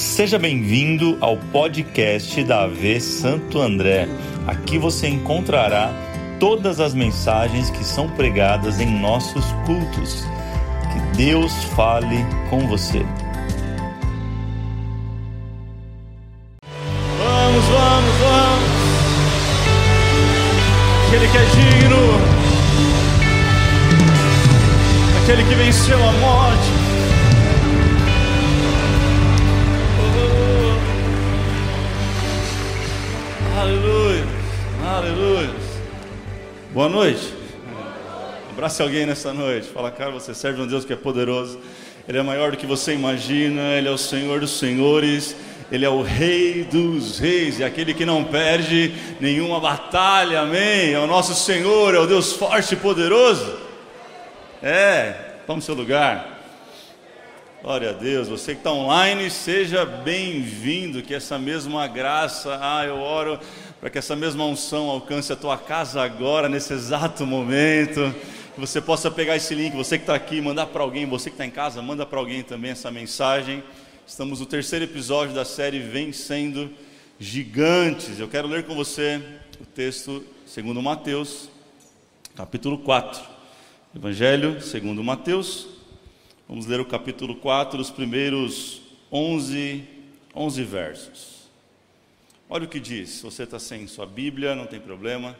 Seja bem-vindo ao podcast da AV Santo André. Aqui você encontrará todas as mensagens que são pregadas em nossos cultos. Que Deus fale com você. Vamos, vamos, vamos. Aquele que é digno. Aquele que venceu a morte. Boa noite. Abrace alguém nessa noite. Fala, cara, você serve um Deus que é poderoso. Ele é maior do que você imagina. Ele é o Senhor dos senhores. Ele é o Rei dos Reis, e aquele que não perde nenhuma batalha, amém? É o nosso Senhor, é o Deus forte e poderoso. É, tome seu lugar. Glória a Deus, você que está online, seja bem-vindo, que essa mesma graça, ah, eu oro para que essa mesma unção alcance a tua casa agora, nesse exato momento, que você possa pegar esse link, você que está aqui, mandar para alguém, você que está em casa, manda para alguém também essa mensagem. Estamos no terceiro episódio da série Vencendo Gigantes. Eu quero ler com você o texto segundo Mateus, capítulo 4. Evangelho segundo Mateus. Vamos ler o capítulo 4, os primeiros 11, 11 versos. Olha o que diz. Você está sem sua Bíblia, não tem problema.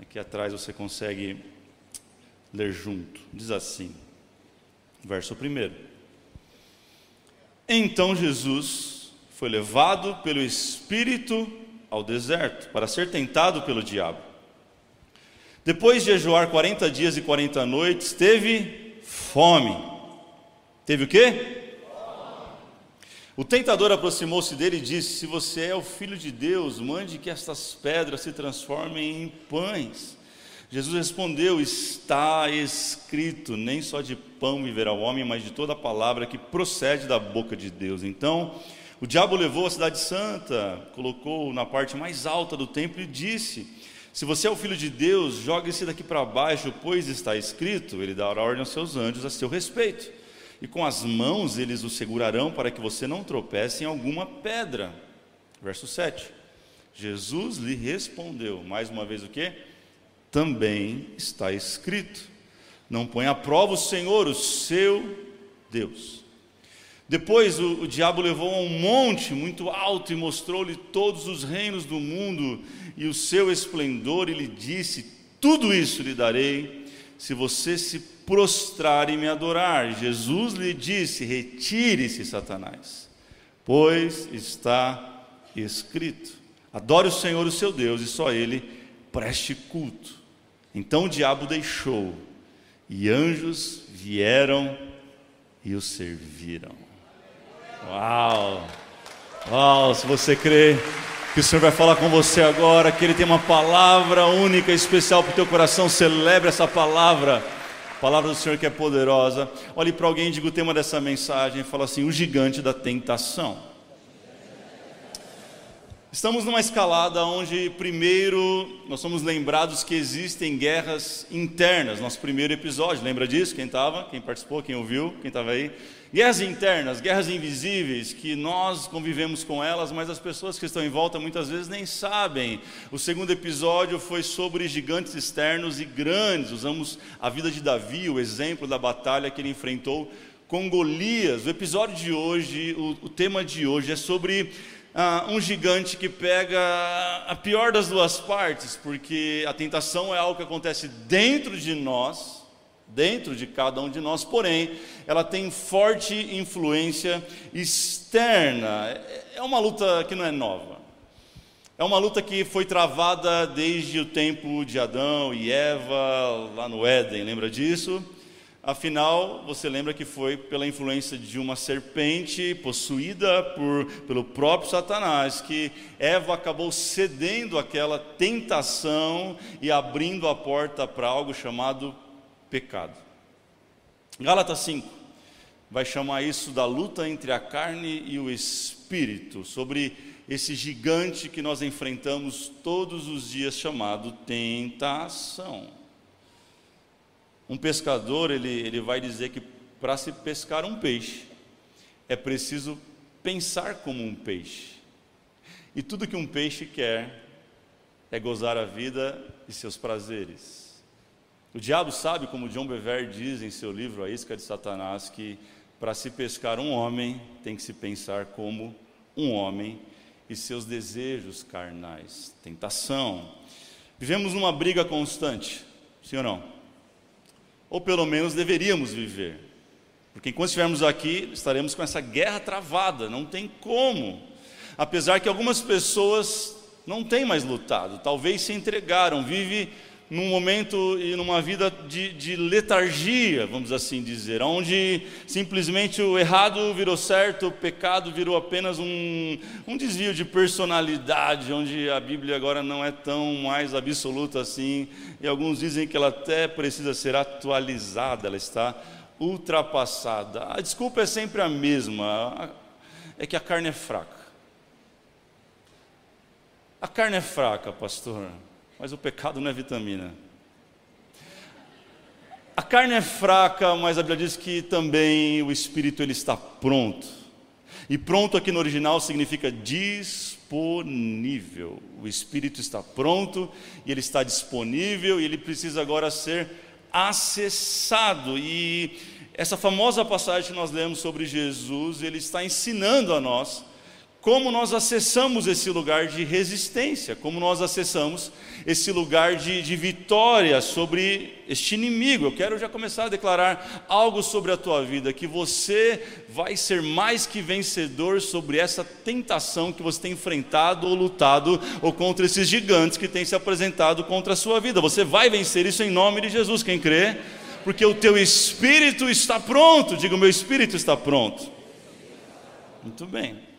Aqui atrás você consegue ler junto. Diz assim, verso primeiro. Então Jesus foi levado pelo Espírito ao deserto para ser tentado pelo diabo. Depois de jejuar 40 dias e 40 noites, teve fome. Teve o quê? O tentador aproximou-se dele e disse: Se você é o filho de Deus, mande que estas pedras se transformem em pães. Jesus respondeu: Está escrito, nem só de pão viverá o homem, mas de toda a palavra que procede da boca de Deus. Então, o diabo levou a cidade santa, colocou na parte mais alta do templo e disse: Se você é o filho de Deus, jogue-se daqui para baixo, pois está escrito: Ele dará ordem aos seus anjos a seu respeito. E com as mãos eles o segurarão para que você não tropece em alguma pedra. Verso 7. Jesus lhe respondeu, mais uma vez o que? Também está escrito: não põe à prova o Senhor, o seu Deus. Depois o, o diabo levou a um monte muito alto e mostrou-lhe todos os reinos do mundo e o seu esplendor, e lhe disse: Tudo isso lhe darei, se você se prostrar e me adorar. Jesus lhe disse: Retire-se, Satanás, pois está escrito: Adore o Senhor, o seu Deus, e só Ele preste culto. Então o diabo deixou e anjos vieram e o serviram. Uau! Uau! Se você crê que o Senhor vai falar com você agora, que Ele tem uma palavra única, especial para o teu coração, celebre essa palavra. A palavra do Senhor que é poderosa. Olhe para alguém e diga o tema dessa mensagem fala assim: o gigante da tentação. Estamos numa escalada onde, primeiro, nós somos lembrados que existem guerras internas. Nosso primeiro episódio, lembra disso? Quem estava? Quem participou? Quem ouviu? Quem estava aí? Guerras internas, guerras invisíveis, que nós convivemos com elas, mas as pessoas que estão em volta muitas vezes nem sabem. O segundo episódio foi sobre gigantes externos e grandes. Usamos a vida de Davi, o exemplo da batalha que ele enfrentou com Golias. O episódio de hoje, o, o tema de hoje é sobre ah, um gigante que pega a pior das duas partes, porque a tentação é algo que acontece dentro de nós, dentro de cada um de nós, porém, ela tem forte influência externa. É uma luta que não é nova. É uma luta que foi travada desde o tempo de Adão e Eva, lá no Éden, lembra disso? Afinal, você lembra que foi pela influência de uma serpente possuída por, pelo próprio Satanás que Eva acabou cedendo àquela tentação e abrindo a porta para algo chamado pecado. Gálatas 5 vai chamar isso da luta entre a carne e o espírito, sobre esse gigante que nós enfrentamos todos os dias chamado tentação. Um pescador, ele, ele vai dizer que para se pescar um peixe, é preciso pensar como um peixe. E tudo que um peixe quer é gozar a vida e seus prazeres. O diabo sabe, como John Bever diz em seu livro A Isca de Satanás, que para se pescar um homem tem que se pensar como um homem e seus desejos carnais, tentação. Vivemos numa briga constante, sim ou não? Ou pelo menos deveríamos viver. Porque enquanto estivermos aqui, estaremos com essa guerra travada, não tem como. Apesar que algumas pessoas não têm mais lutado, talvez se entregaram, vive num momento e numa vida de, de, letargia, vamos assim dizer, onde simplesmente o errado virou certo, o pecado virou apenas um, um desvio de personalidade, onde a Bíblia agora não é tão mais absoluta assim, e alguns dizem que ela até precisa ser atualizada, ela está ultrapassada. A desculpa é sempre a mesma, é que a carne é fraca. A carne é fraca, pastor mas o pecado não é vitamina. A carne é fraca, mas a Bíblia diz que também o espírito ele está pronto. E pronto aqui no original significa disponível. O espírito está pronto e ele está disponível e ele precisa agora ser acessado. E essa famosa passagem que nós lemos sobre Jesus, ele está ensinando a nós como nós acessamos esse lugar de resistência, como nós acessamos esse lugar de, de, vitória sobre este inimigo. Eu quero já começar a declarar algo sobre a tua vida, que você vai ser mais que vencedor sobre essa tentação que você tem enfrentado ou lutado, ou contra esses gigantes que têm se apresentado contra a sua vida. Você vai vencer isso em nome de Jesus, quem crê? Porque o teu espírito está pronto, diga, o meu espírito está pronto. Muito bem.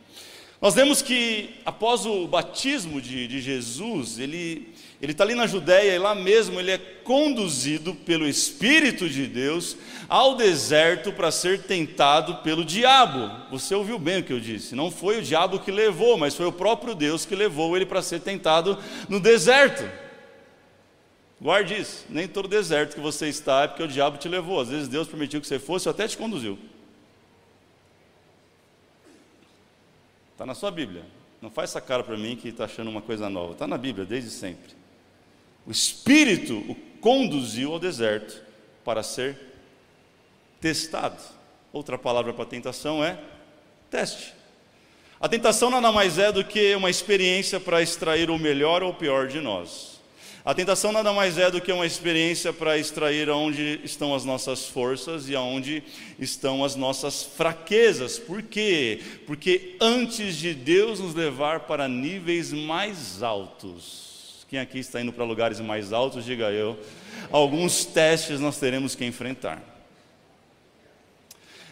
Nós vemos que após o batismo de, de Jesus, ele está ali na Judéia e lá mesmo ele é conduzido pelo Espírito de Deus ao deserto para ser tentado pelo diabo. Você ouviu bem o que eu disse? Não foi o diabo que levou, mas foi o próprio Deus que levou ele para ser tentado no deserto. Guarde isso, nem todo deserto que você está é porque o diabo te levou. Às vezes Deus permitiu que você fosse ou até te conduziu. Está na sua Bíblia. Não faz essa cara para mim que está achando uma coisa nova. Está na Bíblia desde sempre. O Espírito o conduziu ao deserto para ser testado. Outra palavra para tentação é teste. A tentação nada mais é do que uma experiência para extrair o melhor ou o pior de nós. A tentação nada mais é do que uma experiência para extrair onde estão as nossas forças e aonde estão as nossas fraquezas. Por quê? Porque antes de Deus nos levar para níveis mais altos, quem aqui está indo para lugares mais altos, diga eu, alguns testes nós teremos que enfrentar.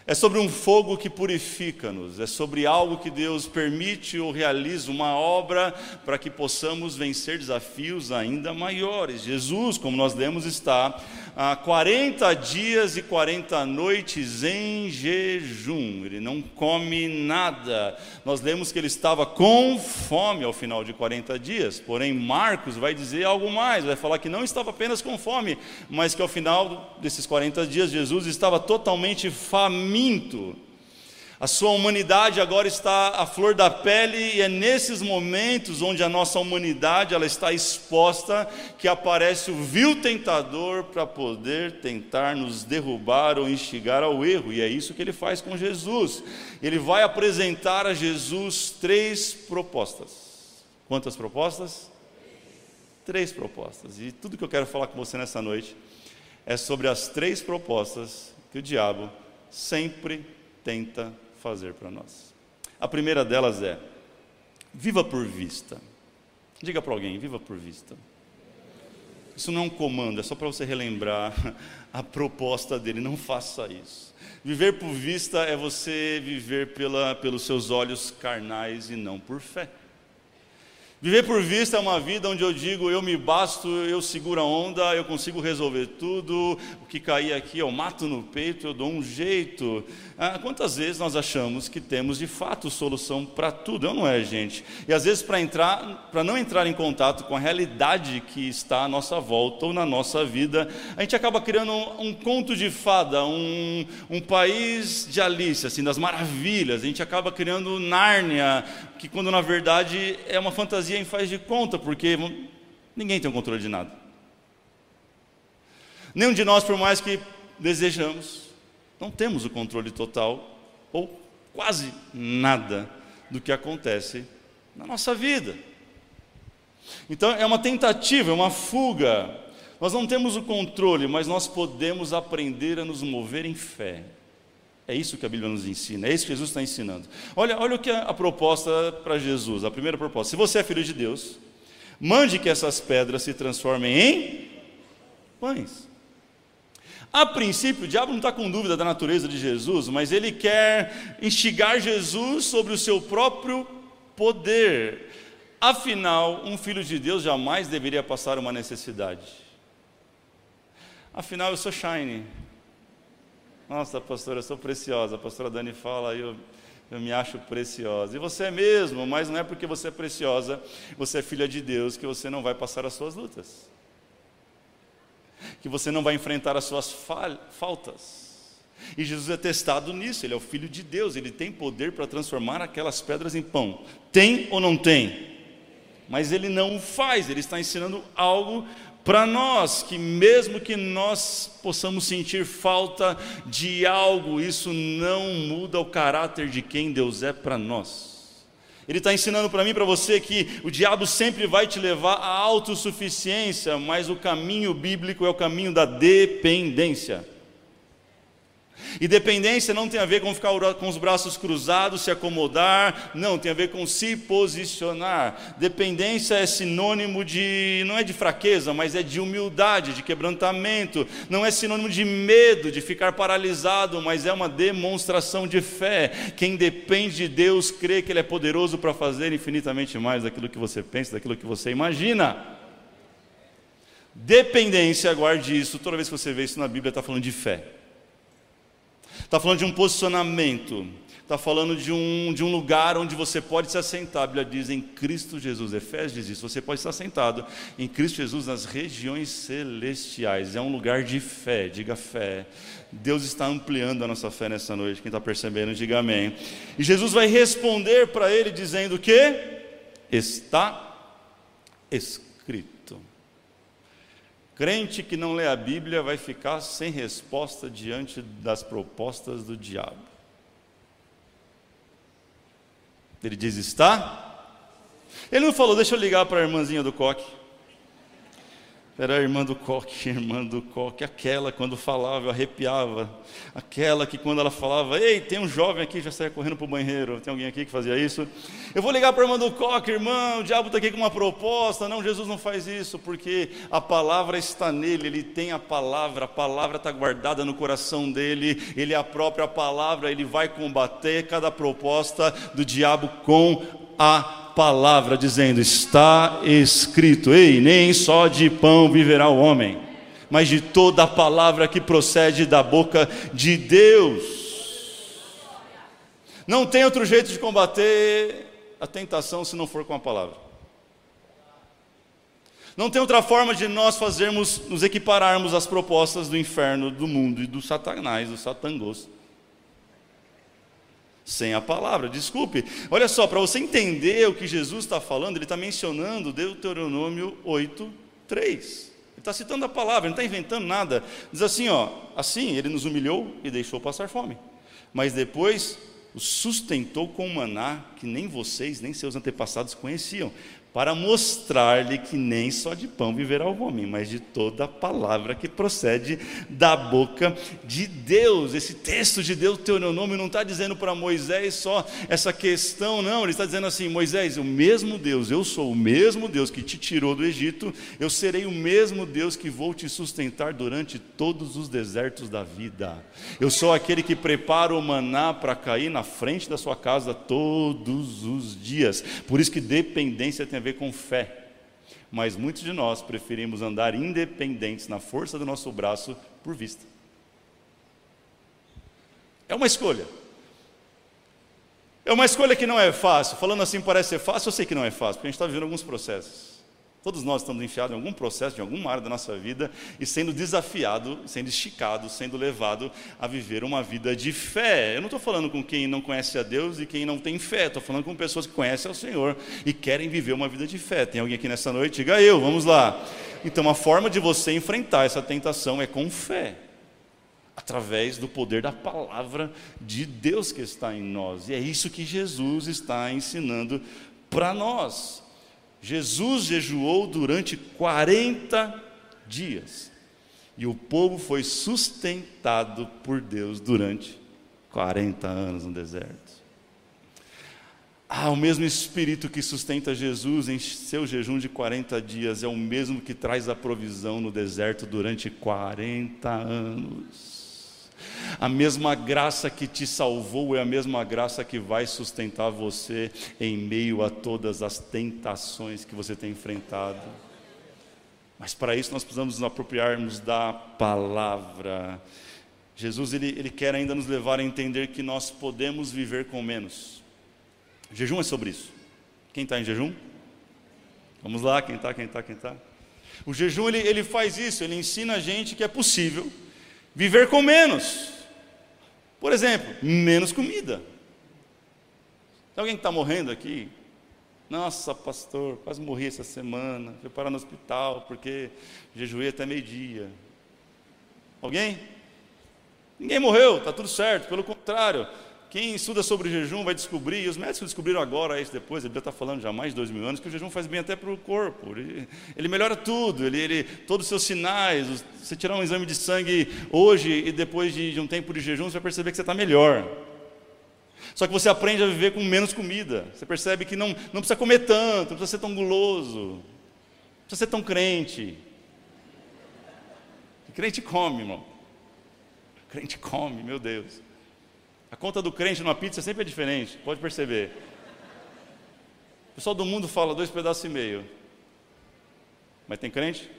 É sobre um fogo que purifica-nos, é sobre algo que Deus permite ou realiza, uma obra para que possamos vencer desafios ainda maiores. Jesus, como nós lemos, está há 40 dias e 40 noites em jejum, ele não come nada. Nós lemos que ele estava com fome ao final de 40 dias, porém, Marcos vai dizer algo mais, vai falar que não estava apenas com fome, mas que ao final desses 40 dias Jesus estava totalmente faminto faminto. A sua humanidade agora está à flor da pele e é nesses momentos onde a nossa humanidade ela está exposta que aparece o vil tentador para poder tentar nos derrubar ou instigar ao erro. E é isso que ele faz com Jesus. Ele vai apresentar a Jesus três propostas. Quantas propostas? Três propostas. E tudo que eu quero falar com você nessa noite é sobre as três propostas que o diabo sempre tenta fazer para nós. A primeira delas é: viva por vista. Diga para alguém: viva por vista. Isso não é um comando, é só para você relembrar a proposta dele. Não faça isso. Viver por vista é você viver pela, pelos seus olhos carnais e não por fé. Viver por vista é uma vida onde eu digo, eu me basto, eu seguro a onda, eu consigo resolver tudo, o que cair aqui eu mato no peito, eu dou um jeito. Ah, quantas vezes nós achamos que temos de fato solução para tudo? Não é, gente. E às vezes para entrar, para não entrar em contato com a realidade que está à nossa volta ou na nossa vida, a gente acaba criando um, um conto de fada, um, um país de Alice, assim, das maravilhas. A gente acaba criando Nárnia, que quando na verdade é uma fantasia em faz de conta, porque ninguém tem o controle de nada. Nenhum de nós, por mais que desejamos, não temos o controle total ou quase nada do que acontece na nossa vida. Então é uma tentativa, é uma fuga. Nós não temos o controle, mas nós podemos aprender a nos mover em fé. É isso que a Bíblia nos ensina, é isso que Jesus está ensinando. Olha, olha o que é a proposta para Jesus, a primeira proposta. Se você é filho de Deus, mande que essas pedras se transformem em pães. A princípio, o diabo não está com dúvida da natureza de Jesus, mas ele quer instigar Jesus sobre o seu próprio poder. Afinal, um filho de Deus jamais deveria passar uma necessidade. Afinal, eu sou shine, nossa, pastora, eu sou preciosa. A pastora Dani fala, eu, eu me acho preciosa. E você é mesmo, mas não é porque você é preciosa, você é filha de Deus, que você não vai passar as suas lutas. Que você não vai enfrentar as suas faltas. E Jesus é testado nisso, ele é o Filho de Deus, ele tem poder para transformar aquelas pedras em pão. Tem ou não tem? Mas ele não o faz, ele está ensinando algo para nós, que mesmo que nós possamos sentir falta de algo, isso não muda o caráter de quem Deus é para nós. Ele está ensinando para mim para você que o diabo sempre vai te levar à autossuficiência, mas o caminho bíblico é o caminho da dependência. E dependência não tem a ver com ficar com os braços cruzados, se acomodar, não, tem a ver com se posicionar. Dependência é sinônimo de, não é de fraqueza, mas é de humildade, de quebrantamento. Não é sinônimo de medo, de ficar paralisado, mas é uma demonstração de fé. Quem depende de Deus crê que Ele é poderoso para fazer infinitamente mais daquilo que você pensa, daquilo que você imagina. Dependência, guarde isso, toda vez que você vê isso na Bíblia, está falando de fé. Está falando de um posicionamento. Está falando de um, de um lugar onde você pode se assentar. A Bíblia diz em Cristo Jesus. Efésios diz isso. Você pode estar sentado em Cristo Jesus nas regiões celestiais. É um lugar de fé. Diga fé. Deus está ampliando a nossa fé nessa noite. Quem está percebendo, diga amém. E Jesus vai responder para ele dizendo que está escrito. Crente que não lê a Bíblia vai ficar sem resposta diante das propostas do diabo. Ele diz: está? Ele não falou, deixa eu ligar para a irmãzinha do coque. Era a irmã do coque, irmã do coque, aquela quando falava eu arrepiava, aquela que quando ela falava, ei, tem um jovem aqui, já saia correndo para o banheiro, tem alguém aqui que fazia isso? Eu vou ligar para a irmã do coque, irmão, o diabo está aqui com uma proposta, não, Jesus não faz isso, porque a palavra está nele, ele tem a palavra, a palavra está guardada no coração dele, ele é a própria palavra, ele vai combater cada proposta do diabo com a palavra, dizendo: Está escrito, ei, nem só de pão viverá o homem, mas de toda a palavra que procede da boca de Deus. Não tem outro jeito de combater a tentação se não for com a palavra. Não tem outra forma de nós fazermos, nos equipararmos às propostas do inferno, do mundo e do satanás, do satangos sem a palavra. Desculpe. Olha só, para você entender o que Jesus está falando, ele está mencionando Deuteronômio 8, 3. Ele está citando a palavra, não está inventando nada. Diz assim: ó, assim ele nos humilhou e deixou passar fome. Mas depois o sustentou com maná que nem vocês, nem seus antepassados conheciam, para mostrar-lhe que nem só de pão viverá o homem, mas de toda a palavra que procede da boca de Deus. Esse texto de Deus, Deuteronômio, não está dizendo para Moisés só essa questão, não, ele está dizendo assim: Moisés, o mesmo Deus, eu sou o mesmo Deus que te tirou do Egito, eu serei o mesmo Deus que vou te sustentar durante todos os desertos da vida. Eu sou aquele que prepara o maná para cair na frente da sua casa todos os dias. Por isso que dependência tem ver com fé. Mas muitos de nós preferimos andar independentes na força do nosso braço por vista. É uma escolha. É uma escolha que não é fácil. Falando assim parece ser fácil, eu sei que não é fácil, porque a gente está vivendo alguns processos. Todos nós estamos enfiados em algum processo, de alguma área da nossa vida, e sendo desafiado, sendo esticado, sendo levado a viver uma vida de fé. Eu não estou falando com quem não conhece a Deus e quem não tem fé, estou falando com pessoas que conhecem ao Senhor e querem viver uma vida de fé. Tem alguém aqui nessa noite? Diga eu, vamos lá. Então, a forma de você enfrentar essa tentação é com fé através do poder da palavra de Deus que está em nós. E é isso que Jesus está ensinando para nós. Jesus jejuou durante 40 dias. E o povo foi sustentado por Deus durante 40 anos no deserto. Ah, o mesmo Espírito que sustenta Jesus em seu jejum de 40 dias é o mesmo que traz a provisão no deserto durante 40 anos. A mesma graça que te salvou é a mesma graça que vai sustentar você em meio a todas as tentações que você tem enfrentado. Mas para isso nós precisamos nos apropriarmos da palavra. Jesus ele, ele quer ainda nos levar a entender que nós podemos viver com menos. O jejum é sobre isso. Quem está em jejum? Vamos lá, quem está, quem está, quem está. O jejum ele, ele faz isso, ele ensina a gente que é possível viver com menos. Por exemplo, menos comida. Tem alguém que está morrendo aqui? Nossa, pastor, quase morri essa semana. Fui parar no hospital porque jejuei até meio-dia. Alguém? Ninguém morreu, está tudo certo. Pelo contrário, quem estuda sobre jejum vai descobrir, e os médicos descobriram agora, isso depois, ele já está falando já há mais de dois mil anos, que o jejum faz bem até para o corpo. Ele, ele, melhora tudo, ele, ele, todos os seus sinais. Você tirar um exame de sangue hoje e depois de, de um tempo de jejum, você vai perceber que você está melhor. Só que você aprende a viver com menos comida. Você percebe que não, não precisa comer tanto, não precisa ser tão guloso, não precisa ser tão crente. crente come, irmão. crente come, meu Deus. A conta do crente numa pizza sempre é diferente, pode perceber. O pessoal do mundo fala dois pedaços e meio. Mas tem crente?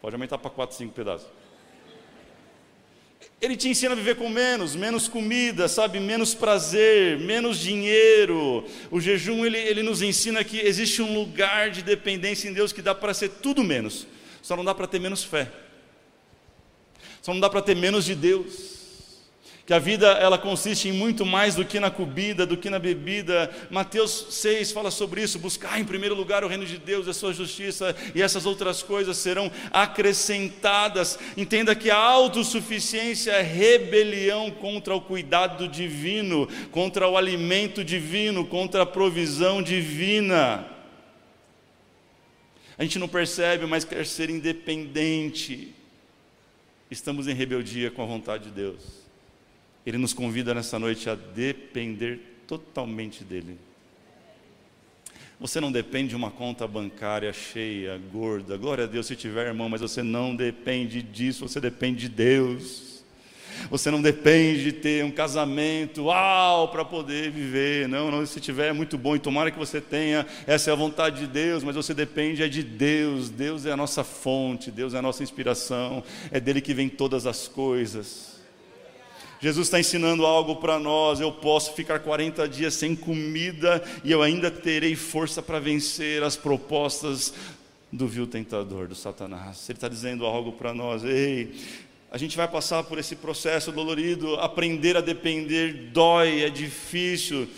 Pode aumentar para quatro, cinco pedaços. Ele te ensina a viver com menos, menos comida, sabe, menos prazer, menos dinheiro. O jejum ele, ele nos ensina que existe um lugar de dependência em Deus que dá para ser tudo menos. Só não dá para ter menos fé. Só não dá para ter menos de Deus que a vida ela consiste em muito mais do que na comida, do que na bebida. Mateus 6 fala sobre isso: buscar em primeiro lugar o reino de Deus e a sua justiça, e essas outras coisas serão acrescentadas. Entenda que a autossuficiência é rebelião contra o cuidado divino, contra o alimento divino, contra a provisão divina. A gente não percebe, mas quer ser independente. Estamos em rebeldia com a vontade de Deus. Ele nos convida nessa noite a depender totalmente dele. Você não depende de uma conta bancária cheia, gorda. Glória a Deus se tiver, irmão, mas você não depende disso, você depende de Deus. Você não depende de ter um casamento, uau, para poder viver. Não, não, se tiver é muito bom e tomara que você tenha, essa é a vontade de Deus, mas você depende é de Deus. Deus é a nossa fonte, Deus é a nossa inspiração, é dele que vem todas as coisas. Jesus está ensinando algo para nós. Eu posso ficar 40 dias sem comida e eu ainda terei força para vencer as propostas do vil tentador, do Satanás. Ele está dizendo algo para nós. Ei, a gente vai passar por esse processo dolorido. Aprender a depender dói, é difícil.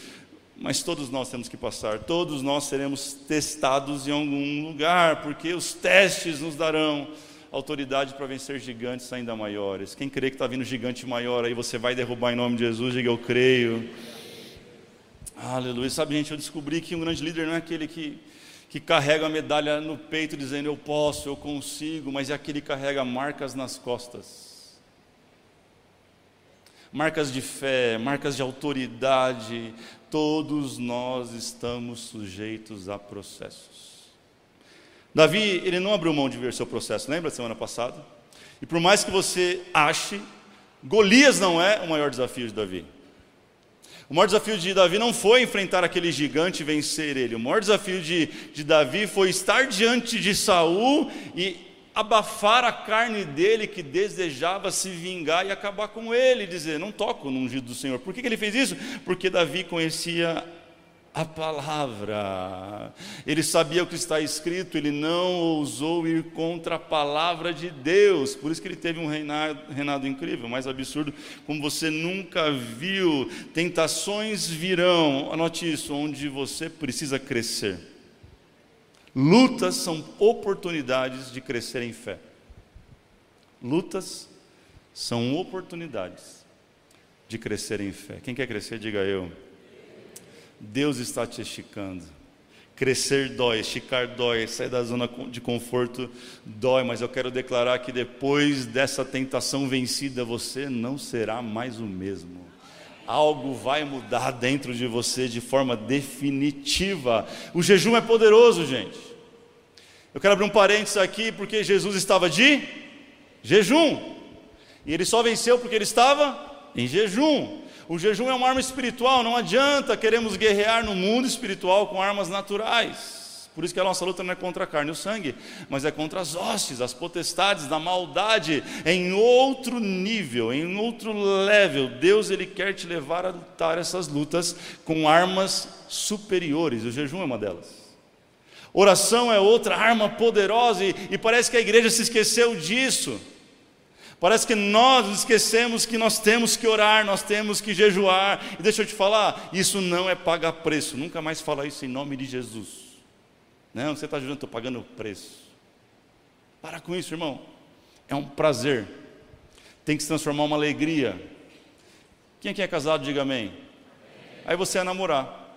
Mas todos nós temos que passar, todos nós seremos testados em algum lugar, porque os testes nos darão autoridade para vencer gigantes ainda maiores. Quem crê que está vindo gigante maior aí, você vai derrubar em nome de Jesus, diga eu creio. Aleluia. Sabe, gente, eu descobri que um grande líder não é aquele que, que carrega a medalha no peito dizendo eu posso, eu consigo, mas é aquele que carrega marcas nas costas. Marcas de fé, marcas de autoridade, todos nós estamos sujeitos a processos. Davi, ele não abriu mão de ver seu processo, lembra semana passada? E por mais que você ache, Golias não é o maior desafio de Davi. O maior desafio de Davi não foi enfrentar aquele gigante e vencer ele. O maior desafio de, de Davi foi estar diante de Saul e abafar a carne dele que desejava se vingar e acabar com ele, dizer: Não toco no ungido do Senhor. Por que, que ele fez isso? Porque Davi conhecia a palavra. Ele sabia o que está escrito, ele não ousou ir contra a palavra de Deus. Por isso que ele teve um reinado, reinado incrível, mais absurdo, como você nunca viu. Tentações virão, anote isso, onde você precisa crescer. Lutas são oportunidades de crescer em fé. Lutas são oportunidades de crescer em fé. Quem quer crescer, diga eu. Deus está te esticando. Crescer dói, esticar dói, sair da zona de conforto dói, mas eu quero declarar que depois dessa tentação vencida, você não será mais o mesmo. Algo vai mudar dentro de você de forma definitiva. O jejum é poderoso, gente. Eu quero abrir um parênteses aqui, porque Jesus estava de jejum. E ele só venceu porque ele estava em jejum. O jejum é uma arma espiritual, não adianta queremos guerrear no mundo espiritual com armas naturais. Por isso que a nossa luta não é contra a carne e o sangue, mas é contra as hostes, as potestades da maldade, em outro nível, em outro level. Deus ele quer te levar a lutar essas lutas com armas superiores. O jejum é uma delas. Oração é outra arma poderosa e, e parece que a igreja se esqueceu disso. Parece que nós esquecemos que nós temos que orar, nós temos que jejuar. E deixa eu te falar, isso não é pagar preço. Nunca mais fala isso em nome de Jesus. Não, você está jejuando, estou pagando preço. Para com isso, irmão. É um prazer. Tem que se transformar uma alegria. Quem aqui é casado, diga amém. Aí você é namorar.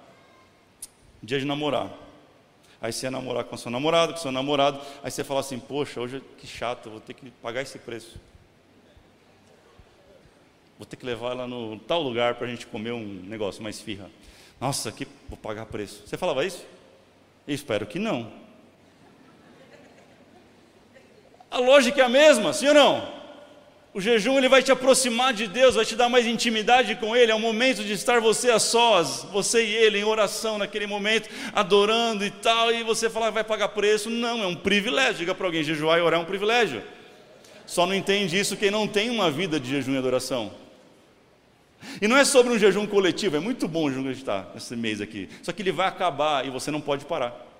Dia de namorar. Aí você é namorar com seu namorado, com seu namorado. Aí você fala assim: Poxa, hoje que chato, vou ter que pagar esse preço. Vou ter que levar ela no tal lugar para a gente comer um negócio, mais firra. Nossa, que vou pagar preço. Você falava isso? Eu espero que não. A lógica é a mesma, sim ou não? O jejum ele vai te aproximar de Deus, vai te dar mais intimidade com Ele. É o momento de estar você a sós, você e Ele em oração naquele momento, adorando e tal. E você falar vai pagar preço? Não, é um privilégio. Diga para alguém: jejuar e orar é um privilégio. Só não entende isso quem não tem uma vida de jejum e adoração. E não é sobre um jejum coletivo, é muito bom o jejum que a gente está esse mês aqui. Só que ele vai acabar e você não pode parar.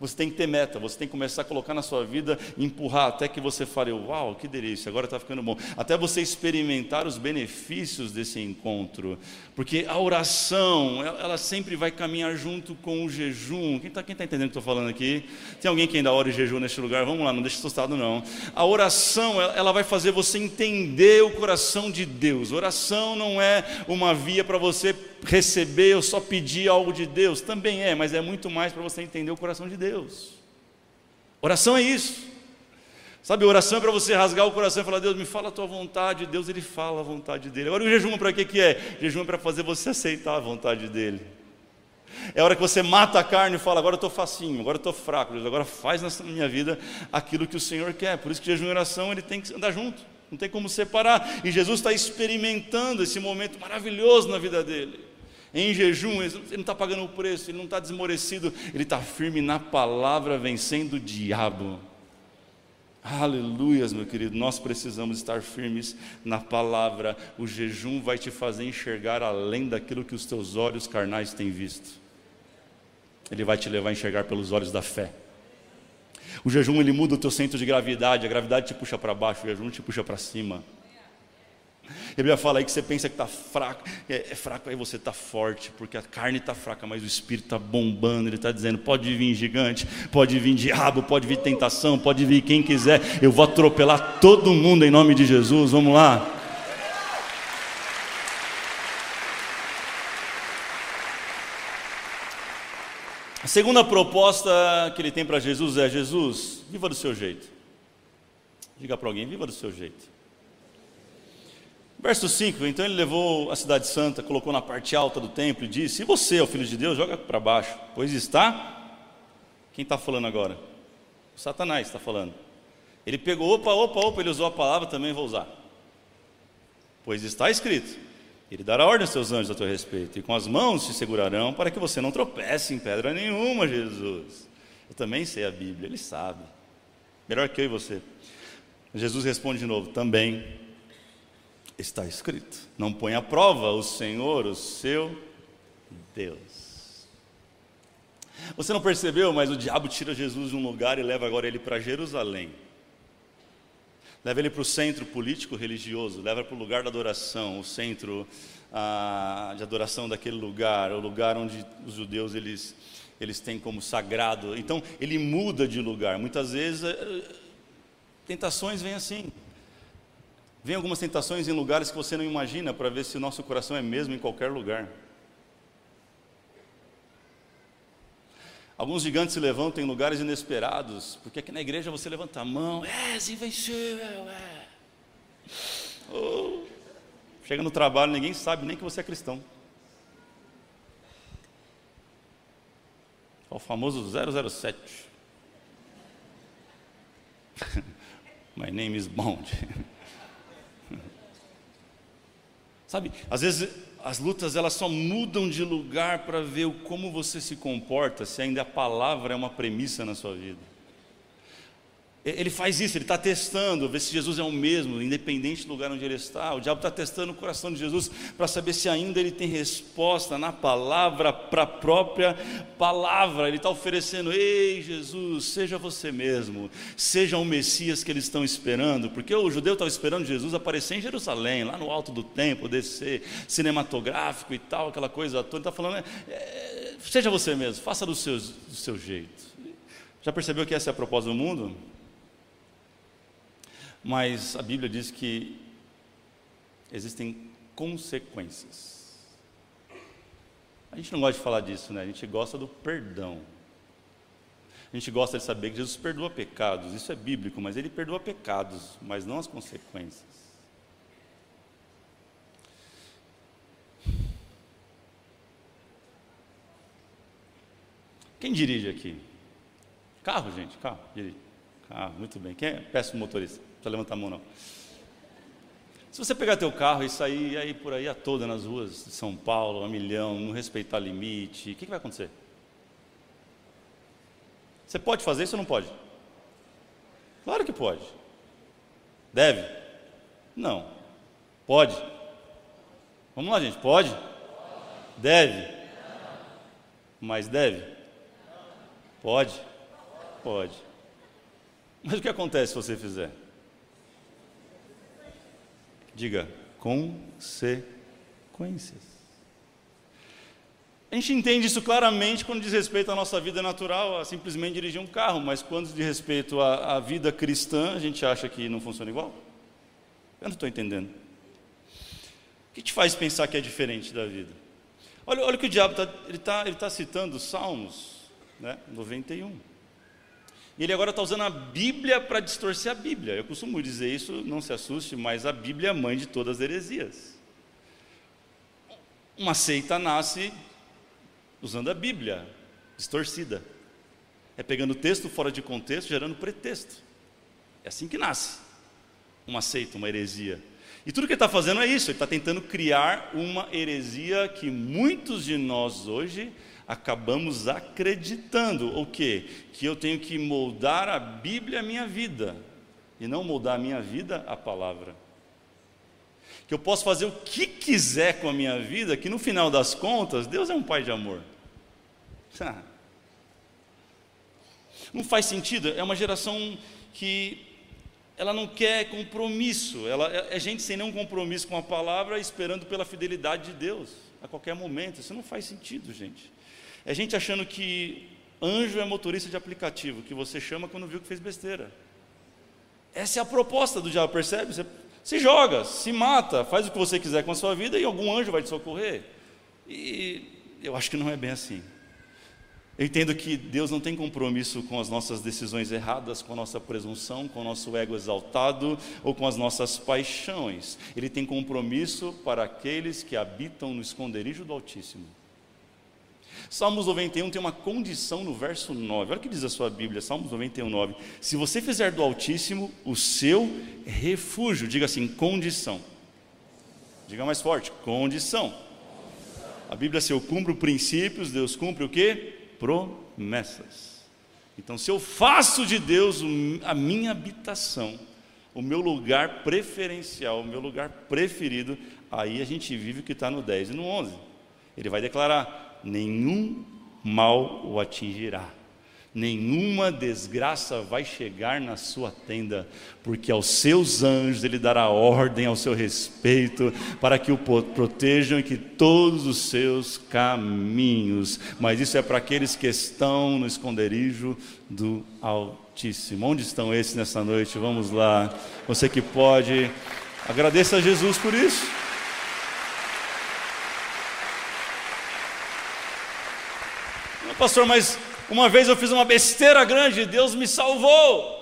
Você tem que ter meta, você tem que começar a colocar na sua vida empurrar até que você fale, uau, que delícia, agora está ficando bom. Até você experimentar os benefícios desse encontro. Porque a oração, ela sempre vai caminhar junto com o jejum. Quem está tá entendendo o que estou falando aqui? Tem alguém que ainda ora e jejum neste lugar? Vamos lá, não deixe assustado não. A oração, ela vai fazer você entender o coração de Deus. Oração não é uma via para você receber ou só pedir algo de Deus. Também é, mas é muito mais para você entender o coração de Deus. Oração é isso. Sabe, oração é para você rasgar o coração e falar, Deus, me fala a tua vontade. Deus, Ele fala a vontade dEle. Agora, o jejum para que, que é? jejum é para fazer você aceitar a vontade dEle. É a hora que você mata a carne e fala, agora eu estou facinho, agora eu estou fraco, Deus, agora faz na minha vida aquilo que o Senhor quer. Por isso que jejum e oração, ele tem que andar junto. Não tem como separar. E Jesus está experimentando esse momento maravilhoso na vida dele em jejum, ele não está pagando o preço, ele não está desmorecido, ele está firme na palavra, vencendo o diabo. Aleluias, meu querido, nós precisamos estar firmes na palavra. O jejum vai te fazer enxergar além daquilo que os teus olhos carnais têm visto. Ele vai te levar a enxergar pelos olhos da fé. O jejum ele muda o teu centro de gravidade, a gravidade te puxa para baixo, o jejum te puxa para cima. A Bíblia fala aí que você pensa que está fraco, é, é, fraco, aí você está forte, porque a carne está fraca, mas o espírito está bombando. Ele está dizendo: pode vir gigante, pode vir diabo, pode vir tentação, pode vir quem quiser. Eu vou atropelar todo mundo em nome de Jesus. Vamos lá. A segunda proposta que ele tem para Jesus é: Jesus, viva do seu jeito. Diga para alguém: viva do seu jeito. Verso 5: Então ele levou a cidade santa, colocou na parte alta do templo e disse: E você, ó filho de Deus, joga para baixo, pois está. Quem está falando agora? O Satanás está falando. Ele pegou, opa, opa, opa, ele usou a palavra, também vou usar. Pois está escrito: Ele dará ordem aos seus anjos a teu respeito, e com as mãos te segurarão para que você não tropece em pedra nenhuma, Jesus. Eu também sei a Bíblia, ele sabe. Melhor que eu e você. Jesus responde de novo: também está escrito: não põe à prova o Senhor, o seu Deus. Você não percebeu, mas o diabo tira Jesus de um lugar e leva agora ele para Jerusalém. Leva ele para o centro político religioso, leva para o lugar da adoração, o centro ah, de adoração daquele lugar, o lugar onde os judeus eles, eles têm como sagrado. Então ele muda de lugar. Muitas vezes eh, tentações vêm assim. Vem algumas tentações em lugares que você não imagina para ver se o nosso coração é mesmo em qualquer lugar. Alguns gigantes se levantam em lugares inesperados, porque aqui na igreja você levanta a mão, é invencível, é. Oh. Chega no trabalho, ninguém sabe nem que você é cristão. O famoso 007. My name is Bond. Sabe, às vezes as lutas elas só mudam de lugar para ver como você se comporta, se ainda a palavra é uma premissa na sua vida. Ele faz isso, ele está testando, ver se Jesus é o mesmo, independente do lugar onde ele está. O diabo está testando o coração de Jesus para saber se ainda ele tem resposta na palavra, para a própria palavra. Ele está oferecendo: Ei, Jesus, seja você mesmo, seja o Messias que eles estão esperando, porque o judeu estava esperando Jesus aparecer em Jerusalém, lá no alto do templo, descer, cinematográfico e tal, aquela coisa toda. Ele está falando: é, Seja você mesmo, faça do seu, do seu jeito. Já percebeu que essa é a proposta do mundo? Mas a Bíblia diz que existem consequências. A gente não gosta de falar disso, né? A gente gosta do perdão. A gente gosta de saber que Jesus perdoa pecados, isso é bíblico, mas ele perdoa pecados, mas não as consequências. Quem dirige aqui? Carro, gente, carro, dirige. Carro, muito bem. Quem é péssimo motorista? Precisa levantar a mão não. Se você pegar teu carro e sair aí por aí a toda nas ruas de São Paulo, a milhão, não respeitar limite, o que, que vai acontecer? Você pode fazer isso ou não pode? Claro que pode. Deve? Não. Pode? Vamos lá, gente. Pode? Deve? Mas deve? Pode? Pode. Mas o que acontece se você fizer? Diga, consequências. A gente entende isso claramente quando diz respeito à nossa vida natural, a simplesmente dirigir um carro, mas quando diz respeito à, à vida cristã, a gente acha que não funciona igual? Eu não estou entendendo. O que te faz pensar que é diferente da vida? Olha, olha o que o diabo está ele tá, ele tá citando Salmos né, 91. E ele agora está usando a Bíblia para distorcer a Bíblia. Eu costumo dizer isso, não se assuste, mas a Bíblia é a mãe de todas as heresias. Uma seita nasce usando a Bíblia, distorcida. É pegando texto fora de contexto, gerando pretexto. É assim que nasce uma seita, uma heresia. E tudo que ele está fazendo é isso, ele está tentando criar uma heresia que muitos de nós hoje acabamos acreditando o quê? Que eu tenho que moldar a Bíblia à minha vida e não moldar a minha vida à palavra. Que eu posso fazer o que quiser com a minha vida, que no final das contas, Deus é um pai de amor. Não faz sentido, é uma geração que ela não quer compromisso, ela é, é gente sem nenhum compromisso com a palavra, esperando pela fidelidade de Deus a qualquer momento. Isso não faz sentido, gente. É gente achando que anjo é motorista de aplicativo, que você chama quando viu que fez besteira. Essa é a proposta do diabo, percebe? Você se joga, se mata, faz o que você quiser com a sua vida e algum anjo vai te socorrer. E eu acho que não é bem assim. Eu entendo que Deus não tem compromisso com as nossas decisões erradas, com a nossa presunção, com o nosso ego exaltado ou com as nossas paixões. Ele tem compromisso para aqueles que habitam no esconderijo do Altíssimo. Salmos 91 tem uma condição no verso 9. Olha o que diz a sua Bíblia, Salmos 91, 9. Se você fizer do Altíssimo o seu refúgio, diga assim, condição. Diga mais forte: condição. A Bíblia, se eu cumpro princípios, Deus cumpre o que? Promessas. Então, se eu faço de Deus a minha habitação, o meu lugar preferencial, o meu lugar preferido, aí a gente vive o que está no 10 e no 11. Ele vai declarar: nenhum mal o atingirá nenhuma desgraça vai chegar na sua tenda, porque aos seus anjos ele dará ordem ao seu respeito, para que o protejam e que todos os seus caminhos. Mas isso é para aqueles que estão no esconderijo do Altíssimo. Onde estão esses nessa noite? Vamos lá. Você que pode, agradeça a Jesus por isso. Pastor, mas uma vez eu fiz uma besteira grande, Deus me salvou.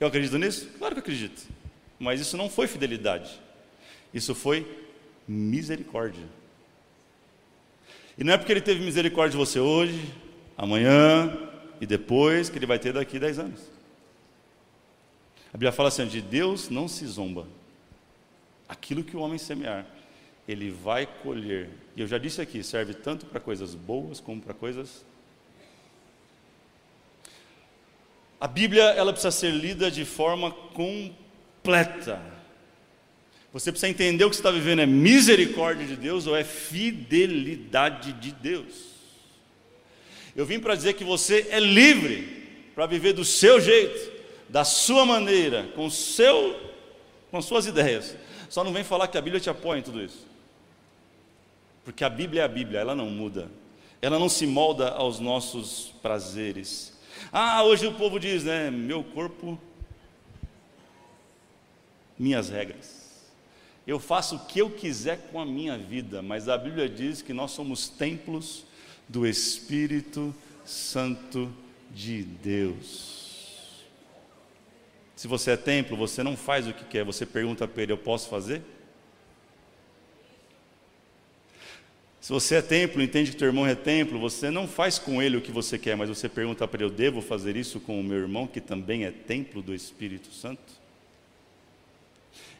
Eu acredito nisso? Claro que acredito. Mas isso não foi fidelidade. Isso foi misericórdia. E não é porque ele teve misericórdia de você hoje, amanhã e depois que ele vai ter daqui dez anos. A Bíblia fala assim: de Deus não se zomba. Aquilo que o homem semear, ele vai colher. E eu já disse aqui, serve tanto para coisas boas como para coisas. A Bíblia ela precisa ser lida de forma completa. Você precisa entender o que você está vivendo é misericórdia de Deus ou é fidelidade de Deus. Eu vim para dizer que você é livre para viver do seu jeito, da sua maneira, com seu, com suas ideias. Só não vem falar que a Bíblia te apoia em tudo isso. Porque a Bíblia é a Bíblia, ela não muda. Ela não se molda aos nossos prazeres. Ah, hoje o povo diz, né? Meu corpo, minhas regras. Eu faço o que eu quiser com a minha vida, mas a Bíblia diz que nós somos templos do Espírito Santo de Deus. Se você é templo, você não faz o que quer, você pergunta para ele: Eu posso fazer? Se você é templo, entende que teu irmão é templo, você não faz com ele o que você quer, mas você pergunta para ele: eu devo fazer isso com o meu irmão, que também é templo do Espírito Santo?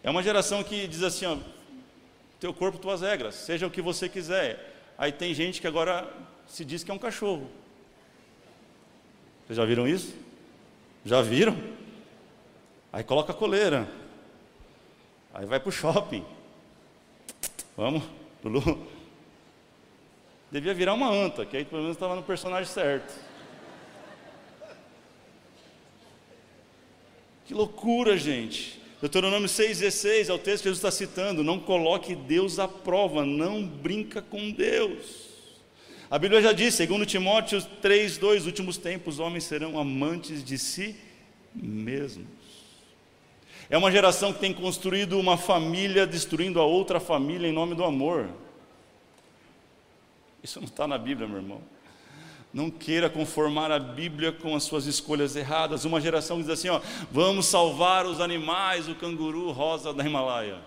É uma geração que diz assim: ó, teu corpo, tuas regras, seja o que você quiser. Aí tem gente que agora se diz que é um cachorro. Vocês já viram isso? Já viram? Aí coloca a coleira. Aí vai para o shopping. Vamos, Lulu. Devia virar uma anta, que aí pelo menos estava no personagem certo. Que loucura, gente. Deuteronômio 6,16 é o texto que Jesus está citando. Não coloque Deus à prova, não brinca com Deus. A Bíblia já diz, segundo Timóteo 3,2, últimos tempos, os homens serão amantes de si mesmos. É uma geração que tem construído uma família, destruindo a outra família em nome do amor. Isso não está na Bíblia, meu irmão. Não queira conformar a Bíblia com as suas escolhas erradas. Uma geração diz assim: ó, vamos salvar os animais, o canguru rosa da Himalaia.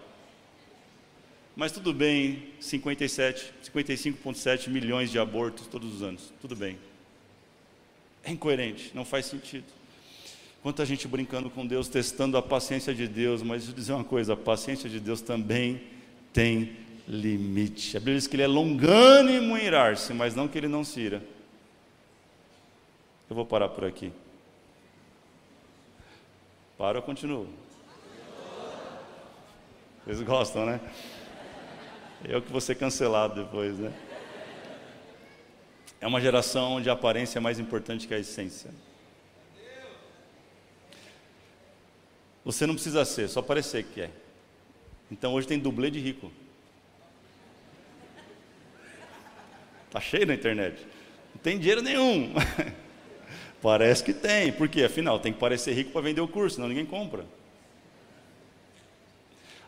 Mas tudo bem, 57, 55,7 milhões de abortos todos os anos. Tudo bem. É incoerente, não faz sentido. Quanta gente brincando com Deus, testando a paciência de Deus, mas deixa eu dizer uma coisa: a paciência de Deus também tem limite. A Bíblia diz que ele é longânimo em irar-se, mas não que ele não se ira. Eu vou parar por aqui. Para ou continuo? Vocês gostam, né? Eu que vou ser cancelado depois, né? É uma geração onde a aparência é mais importante que a essência. Você não precisa ser, só parecer que é. Então hoje tem dublê de rico. Está cheio na internet. Não tem dinheiro nenhum. Parece que tem. Por quê? Afinal, tem que parecer rico para vender o curso, senão ninguém compra.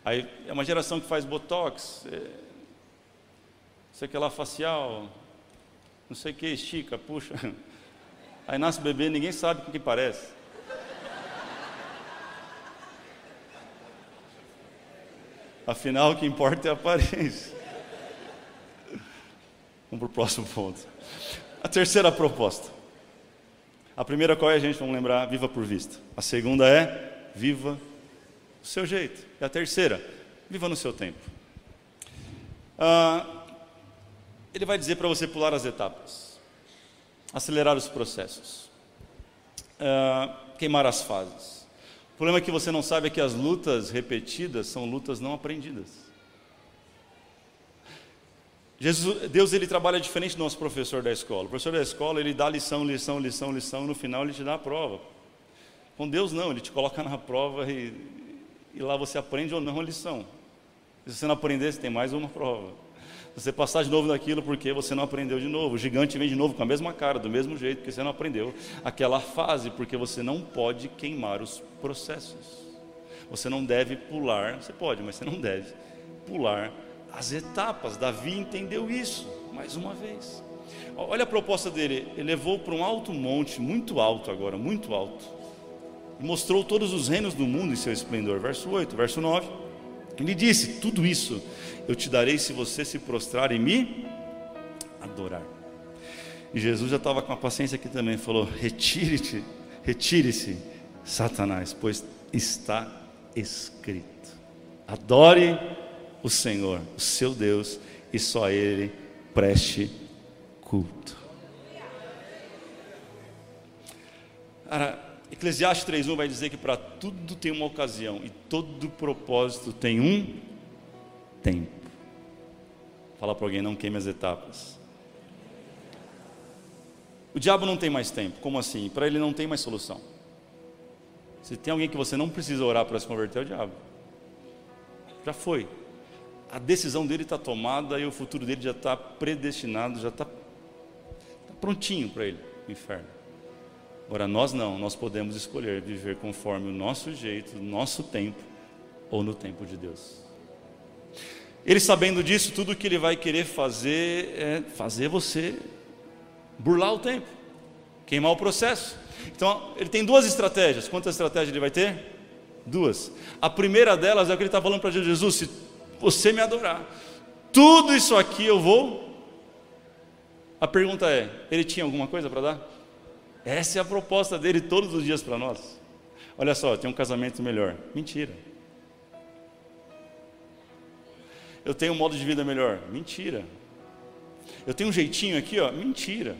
Aí é uma geração que faz botox, é, sei que lá facial, não sei o que, estica, puxa. Aí nasce o bebê, ninguém sabe o que parece. Afinal, o que importa é a aparência. Vamos para o próximo ponto. A terceira proposta. A primeira qual é, a gente? Vamos lembrar, viva por vista. A segunda é, viva do seu jeito. E a terceira, Viva no seu tempo. Ah, ele vai dizer para você pular as etapas, acelerar os processos, ah, queimar as fases. O problema é que você não sabe é que as lutas repetidas são lutas não aprendidas. Jesus, Deus ele trabalha diferente do nosso professor da escola. O professor da escola ele dá lição, lição, lição, lição, e no final ele te dá a prova. Com Deus não, ele te coloca na prova e, e lá você aprende ou não a lição. Se você não aprender, você tem mais uma prova. Se você passar de novo naquilo porque você não aprendeu de novo. O gigante vem de novo com a mesma cara, do mesmo jeito, porque você não aprendeu aquela fase, porque você não pode queimar os processos. Você não deve pular, você pode, mas você não deve pular as etapas. Davi entendeu isso, mais uma vez. Olha a proposta dele, ele levou para um alto monte, muito alto agora, muito alto, e mostrou todos os reinos do mundo em seu esplendor. Verso 8, verso 9. Ele disse: Tudo isso eu te darei se você se prostrar e me adorar. E Jesus já estava com a paciência aqui também, falou: Retire-te, retire-se, Satanás, pois está escrito. Adore o Senhor, o seu Deus, e só a Ele preste culto. Cara, Eclesiastes 3.1 vai dizer que para tudo tem uma ocasião e todo propósito tem um tempo. Fala para alguém, não queime as etapas. O diabo não tem mais tempo. Como assim? Para ele não tem mais solução. Se tem alguém que você não precisa orar para se converter, é o diabo. Já foi. A decisão dele está tomada e o futuro dele já está predestinado, já está tá prontinho para ele, o inferno. Agora, nós não, nós podemos escolher viver conforme o nosso jeito, o nosso tempo, ou no tempo de Deus. Ele sabendo disso, tudo que ele vai querer fazer é fazer você burlar o tempo, queimar o processo. Então, ele tem duas estratégias. Quantas estratégias ele vai ter? Duas. A primeira delas é o que ele está falando para Jesus: se você me adorar, tudo isso aqui eu vou. A pergunta é: ele tinha alguma coisa para dar? Essa é a proposta dele todos os dias para nós. Olha só, tem um casamento melhor. Mentira. Eu tenho um modo de vida melhor. Mentira. Eu tenho um jeitinho aqui, ó. Mentira.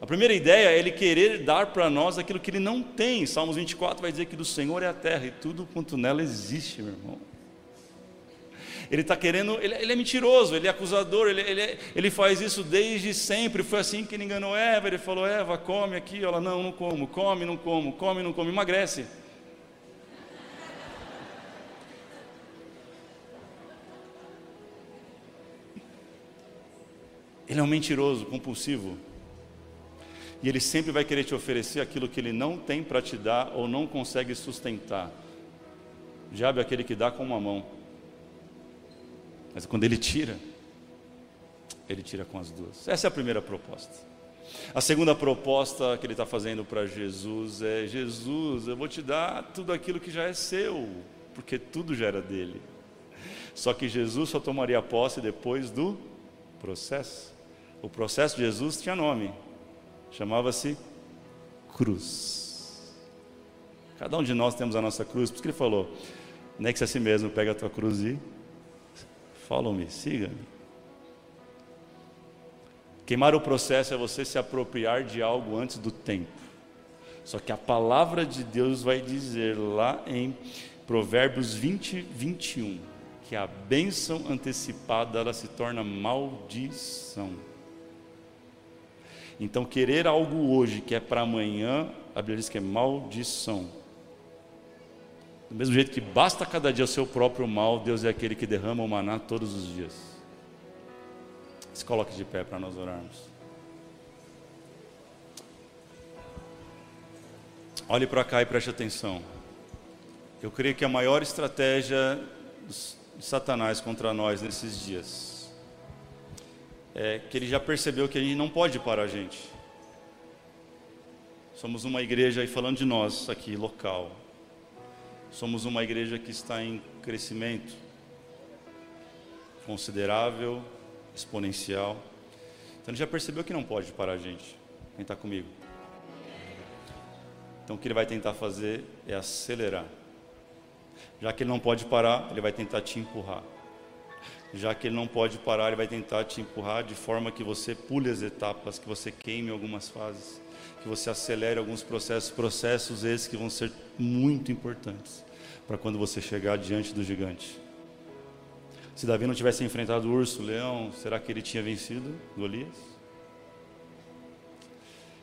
A primeira ideia é ele querer dar para nós aquilo que ele não tem. Salmos 24 vai dizer que do Senhor é a terra e tudo quanto nela existe, meu irmão. Ele está querendo, ele, ele, é mentiroso, ele é acusador, ele, ele, ele faz isso desde sempre. Foi assim que ele enganou Eva. Ele falou: Eva, come aqui. Ela: Não, não como. Come, não como. Come, não como. Emagrece. Ele é um mentiroso, compulsivo. E ele sempre vai querer te oferecer aquilo que ele não tem para te dar ou não consegue sustentar. O diabo é aquele que dá com uma mão. Mas quando ele tira, ele tira com as duas. Essa é a primeira proposta. A segunda proposta que ele está fazendo para Jesus é: Jesus, eu vou te dar tudo aquilo que já é seu, porque tudo já era dele. Só que Jesus só tomaria posse depois do processo. O processo de Jesus tinha nome, chamava-se cruz. Cada um de nós temos a nossa cruz, por isso que ele falou: nexe a si mesmo, pega a tua cruz e Follow-me, siga-me. Queimar o processo é você se apropriar de algo antes do tempo. Só que a palavra de Deus vai dizer lá em Provérbios 20, 21, que a bênção antecipada ela se torna maldição. Então, querer algo hoje que é para amanhã, a Bíblia diz que é maldição. Do mesmo jeito que basta cada dia o seu próprio mal, Deus é aquele que derrama o maná todos os dias. Se coloque de pé para nós orarmos. Olhe para cá e preste atenção. Eu creio que a maior estratégia de Satanás contra nós nesses dias é que ele já percebeu que ele não pode parar a gente. Somos uma igreja, e falando de nós aqui, local, Somos uma igreja que está em crescimento considerável, exponencial. Então ele já percebeu que não pode parar a gente. Quem está comigo? Então o que ele vai tentar fazer é acelerar. Já que ele não pode parar, ele vai tentar te empurrar. Já que ele não pode parar, ele vai tentar te empurrar de forma que você pule as etapas, que você queime algumas fases, que você acelere alguns processos, processos esses que vão ser muito importantes para quando você chegar diante do gigante. Se Davi não tivesse enfrentado o urso, o leão, será que ele tinha vencido Golias?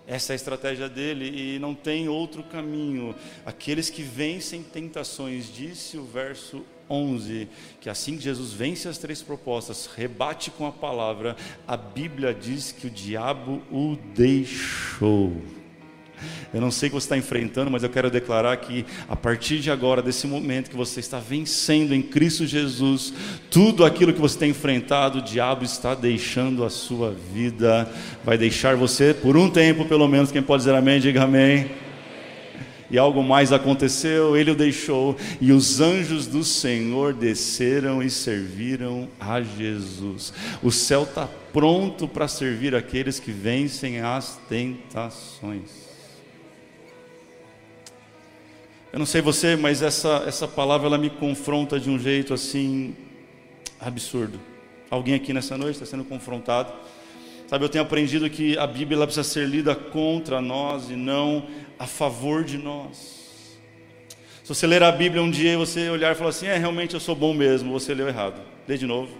Essa é a estratégia dele e não tem outro caminho. Aqueles que vencem tentações, disse o verso 11, que assim que Jesus vence as três propostas, rebate com a palavra, a Bíblia diz que o diabo o deixou. Eu não sei o que você está enfrentando, mas eu quero declarar que a partir de agora, desse momento que você está vencendo em Cristo Jesus, tudo aquilo que você tem enfrentado, o diabo está deixando a sua vida, vai deixar você por um tempo, pelo menos. Quem pode dizer amém, diga amém. E algo mais aconteceu, ele o deixou, e os anjos do Senhor desceram e serviram a Jesus. O céu está pronto para servir aqueles que vencem as tentações. Eu não sei você, mas essa, essa palavra ela me confronta de um jeito assim absurdo. Alguém aqui nessa noite está sendo confrontado. Sabe, eu tenho aprendido que a Bíblia precisa ser lida contra nós e não a favor de nós. Se você ler a Bíblia um dia e você olhar e falar assim, é, realmente eu sou bom mesmo, você leu errado. Lê de novo.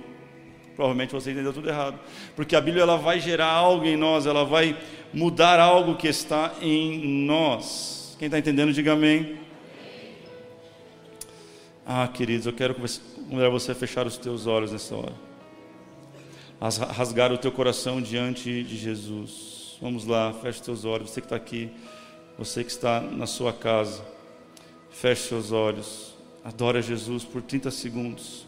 Provavelmente você entendeu tudo errado. Porque a Bíblia ela vai gerar algo em nós, ela vai mudar algo que está em nós. Quem está entendendo, diga amém. Ah, queridos, eu quero convidar você a fechar os teus olhos nessa hora. A rasgar o teu coração diante de Jesus. Vamos lá, feche os teus olhos. Você que está aqui, você que está na sua casa, feche seus olhos. Adora Jesus por 30 segundos.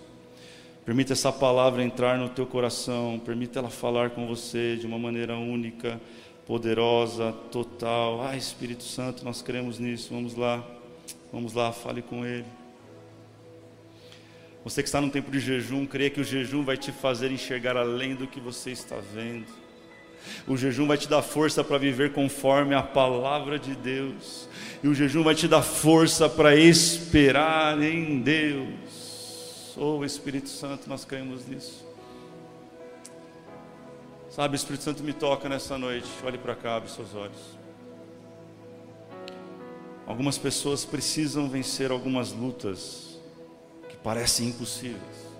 Permita essa palavra entrar no teu coração. Permita ela falar com você de uma maneira única, poderosa, total. Ah, Espírito Santo, nós cremos nisso. Vamos lá. Vamos lá, fale com Ele. Você que está num tempo de jejum, crê que o jejum vai te fazer enxergar além do que você está vendo. O jejum vai te dar força para viver conforme a palavra de Deus. E o jejum vai te dar força para esperar em Deus. Oh Espírito Santo, nós cremos nisso. Sabe, Espírito Santo me toca nessa noite. Olhe para cá, abre seus olhos. Algumas pessoas precisam vencer algumas lutas parecem impossíveis.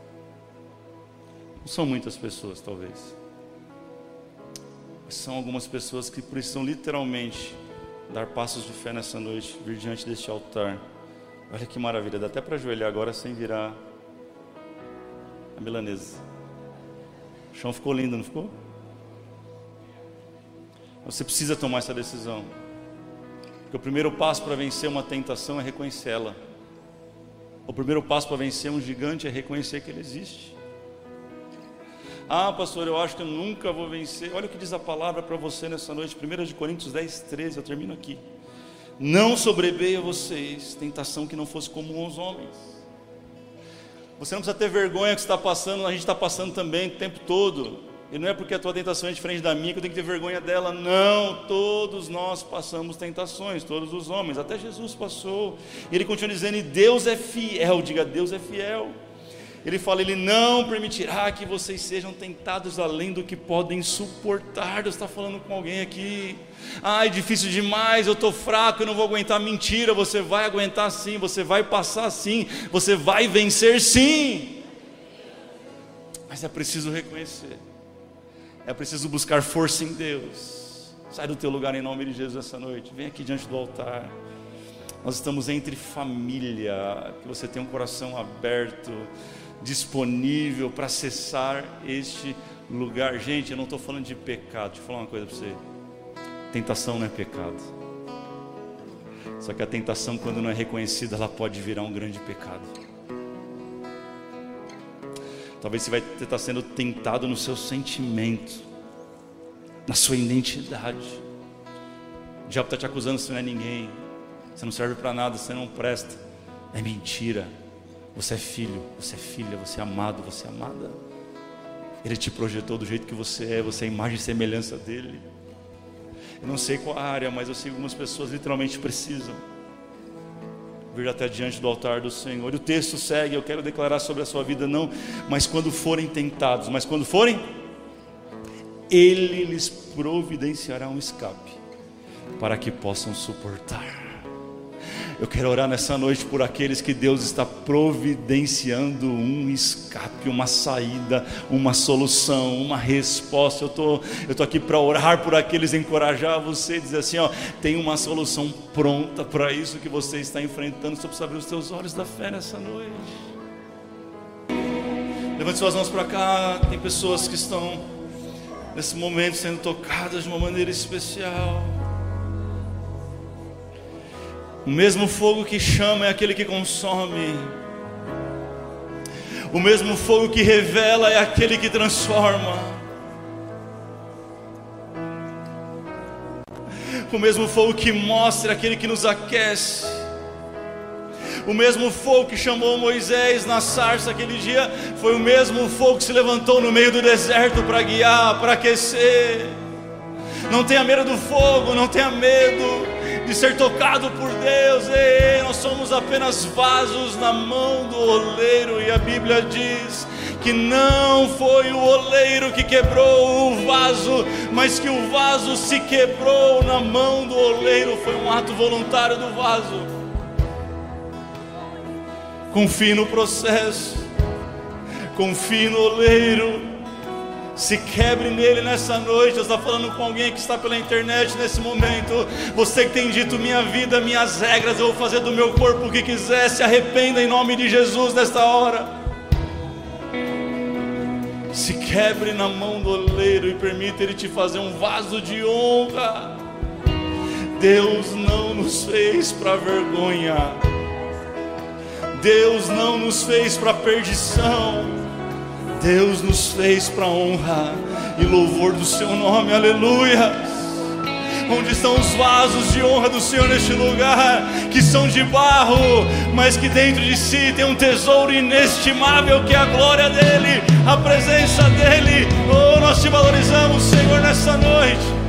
Não são muitas pessoas, talvez. São algumas pessoas que precisam literalmente dar passos de fé nessa noite, vir diante deste altar. Olha que maravilha, dá até para ajoelhar agora sem virar a milanesa. O chão ficou lindo, não ficou? Você precisa tomar essa decisão. Porque o primeiro passo para vencer uma tentação é reconhecê-la. O primeiro passo para vencer um gigante é reconhecer que ele existe. Ah, pastor, eu acho que eu nunca vou vencer. Olha o que diz a palavra para você nessa noite, 1 de Coríntios 10, 13, eu termino aqui. Não sobreveia vocês tentação que não fosse comum aos homens. Você não precisa ter vergonha que está passando, a gente está passando também o tempo todo. E não é porque a tua tentação é diferente da minha que eu tenho que ter vergonha dela. Não, todos nós passamos tentações, todos os homens, até Jesus passou. E ele continua dizendo: e Deus é fiel, diga, Deus é fiel. Ele fala: Ele não permitirá que vocês sejam tentados além do que podem suportar. Deus está falando com alguém aqui. Ai, difícil demais, eu estou fraco, eu não vou aguentar. Mentira, você vai aguentar sim, você vai passar sim, você vai vencer sim. Mas é preciso reconhecer é preciso buscar força em Deus. Sai do teu lugar em nome de Jesus essa noite. Vem aqui diante do altar. Nós estamos entre família. Que você tenha um coração aberto, disponível para acessar este lugar. Gente, eu não estou falando de pecado. Deixa eu falar uma coisa para você. Tentação não é pecado. Só que a tentação, quando não é reconhecida, ela pode virar um grande pecado. Talvez você vai estar sendo tentado no seu sentimento, na sua identidade. O diabo está te acusando, você não é ninguém, você não serve para nada, você não presta. É mentira. Você é filho, você é filha, você é amado, você é amada. Ele te projetou do jeito que você é, você é a imagem e semelhança dele. Eu não sei qual área, mas eu sei que algumas pessoas literalmente precisam vir até diante do altar do Senhor. E o texto segue, eu quero declarar sobre a sua vida, não, mas quando forem tentados, mas quando forem, Ele lhes providenciará um escape, para que possam suportar. Eu quero orar nessa noite por aqueles que Deus está providenciando um escape, uma saída, uma solução, uma resposta. Eu tô, eu tô aqui para orar por aqueles, encorajar você, dizer assim, ó, tem uma solução pronta para isso que você está enfrentando. Você precisa abrir os teus olhos da fé nessa noite. Levante suas mãos para cá. Tem pessoas que estão nesse momento sendo tocadas de uma maneira especial. O mesmo fogo que chama é aquele que consome. O mesmo fogo que revela é aquele que transforma. O mesmo fogo que mostra é aquele que nos aquece. O mesmo fogo que chamou Moisés na sarça aquele dia foi o mesmo fogo que se levantou no meio do deserto para guiar, para aquecer. Não tenha medo do fogo, não tenha medo de ser tocado por Deus. Ei, nós somos apenas vasos na mão do oleiro, e a Bíblia diz que não foi o oleiro que quebrou o vaso, mas que o vaso se quebrou na mão do oleiro. Foi um ato voluntário do vaso. Confie no processo, confie no oleiro se quebre nele nessa noite. Eu estou falando com alguém que está pela internet nesse momento. Você que tem dito minha vida, minhas regras, eu vou fazer do meu corpo o que quiser. Se arrependa em nome de Jesus nesta hora. Se quebre na mão do oleiro e permita ele te fazer um vaso de honra. Deus não nos fez para vergonha. Deus não nos fez para perdição. Deus nos fez para honra e louvor do seu nome, aleluia. Onde estão os vasos de honra do Senhor neste lugar, que são de barro, mas que dentro de si tem um tesouro inestimável que é a glória dEle, a presença dEle. Oh, nós te valorizamos, Senhor, nessa noite.